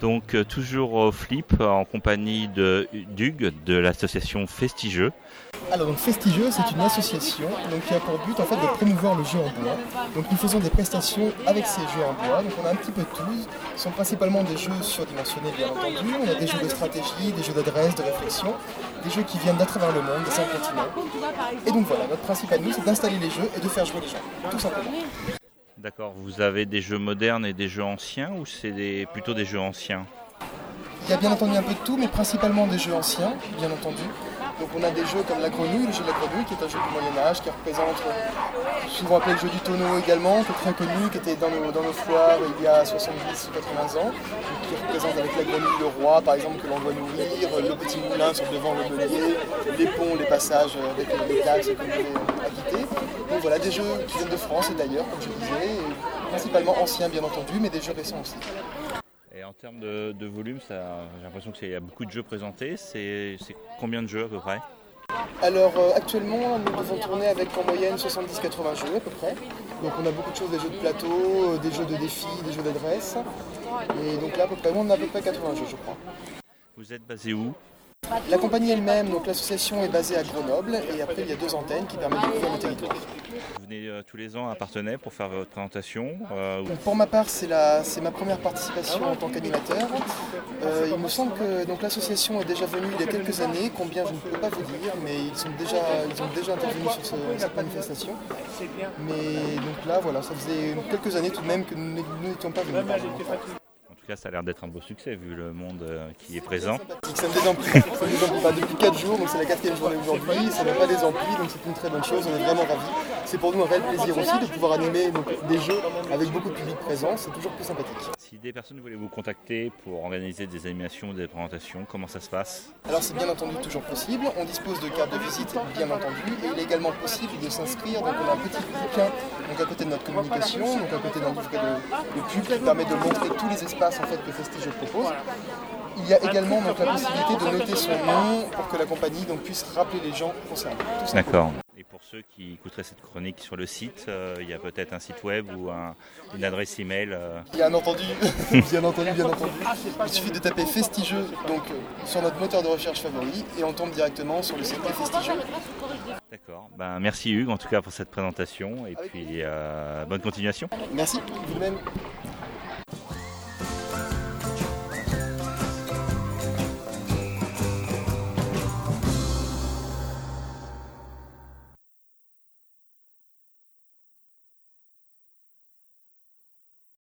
Donc euh, toujours au Flip en compagnie de d'Hugues de l'association Festigeux. Alors donc Festigeux c'est une association donc, qui a pour but en fait de promouvoir le jeu en bois. Donc nous faisons des prestations avec ces jeux en bois. Donc on a un petit peu de tout. Ce sont principalement des jeux surdimensionnés bien entendu. On a des jeux de stratégie, des jeux d'adresse, de réflexion, des jeux qui viennent d'à travers le monde, des cinq continents. Et donc voilà, notre principe à nous c'est d'installer les jeux et de faire jouer les gens, tout simplement. D'accord, vous avez des jeux modernes et des jeux anciens ou c'est plutôt des jeux anciens? Il y a bien entendu un peu de tout, mais principalement des jeux anciens, bien entendu. Donc on a des jeux comme la grenouille, le jeu de la grenouille qui est un jeu du Moyen-Âge qui représente, souvent appelé le jeu du tonneau également, qui très connu, qui était dans nos, dans foires il y a 70 ou 80 ans, qui représente avec la grenouille le roi par exemple que l'on doit nourrir, le petit moulin sur devant le meunier, les ponts, les passages avec les taxes qu'on devait acquitter. Donc voilà, des jeux qui viennent de France et d'ailleurs, comme je disais, principalement anciens bien entendu, mais des jeux récents aussi. Et en termes de, volume, j'ai l'impression qu'il y a beaucoup de jeux présentés. C'est combien de jeux à peu près? Alors euh, actuellement, nous devons tourner avec en moyenne 70-80 jeux à peu près. Donc on a beaucoup de choses, des jeux de plateau, euh, des jeux de défis, des jeux d'adresse. Et donc là, à peu près, on a à peu près 80 jeux, je crois. Vous êtes basé où? La compagnie elle-même, donc l'association est basée à Grenoble et après il y a deux antennes qui permettent de couvrir le territoire. Vous venez euh, tous les ans à Partenay pour faire votre présentation euh, Pour ma part, c'est ma première participation en tant qu'animateur. Euh, il me semble que l'association est déjà venue il y a quelques années, combien je ne peux pas vous dire, mais ils, sont déjà, ils ont déjà intervenu sur cette manifestation. Mais donc là, voilà, ça faisait quelques années tout de même que nous n'étions pas venus ça a l'air d'être un beau succès vu le monde euh, qui est présent. Ça me désemplit. Ça depuis 4 jours, donc c'est la quatrième journée aujourd'hui. Ça n'a pas désempli, donc c'est une très bonne chose. On est vraiment ravis. C'est pour nous un réel plaisir aussi de pouvoir animer des jeux avec beaucoup de public présent. C'est toujours plus sympathique. Si des personnes voulaient vous contacter pour organiser des animations, des présentations, comment ça se passe Alors c'est bien entendu toujours possible. On dispose de cartes de visite, bien entendu. Et il est également possible de s'inscrire. Donc on a un petit bouquin donc à côté de notre communication, donc à côté d'un livre de, de pub qui permet de montrer tous les espaces en fait, que Festige propose. Il y a également donc, la possibilité de noter son nom pour que la compagnie donc, puisse rappeler les gens concernés. D'accord. Pour ceux qui écouteraient cette chronique sur le site, euh, il y a peut-être un site web ou une adresse email euh... Bien entendu, bien entendu, bien entendu. Il suffit de taper Festigeux donc, euh, sur notre moteur de recherche favori et on tombe directement sur le site Festigeux. D'accord. Ben, merci Hugues en tout cas pour cette présentation et puis euh, bonne continuation. Merci, vous-même.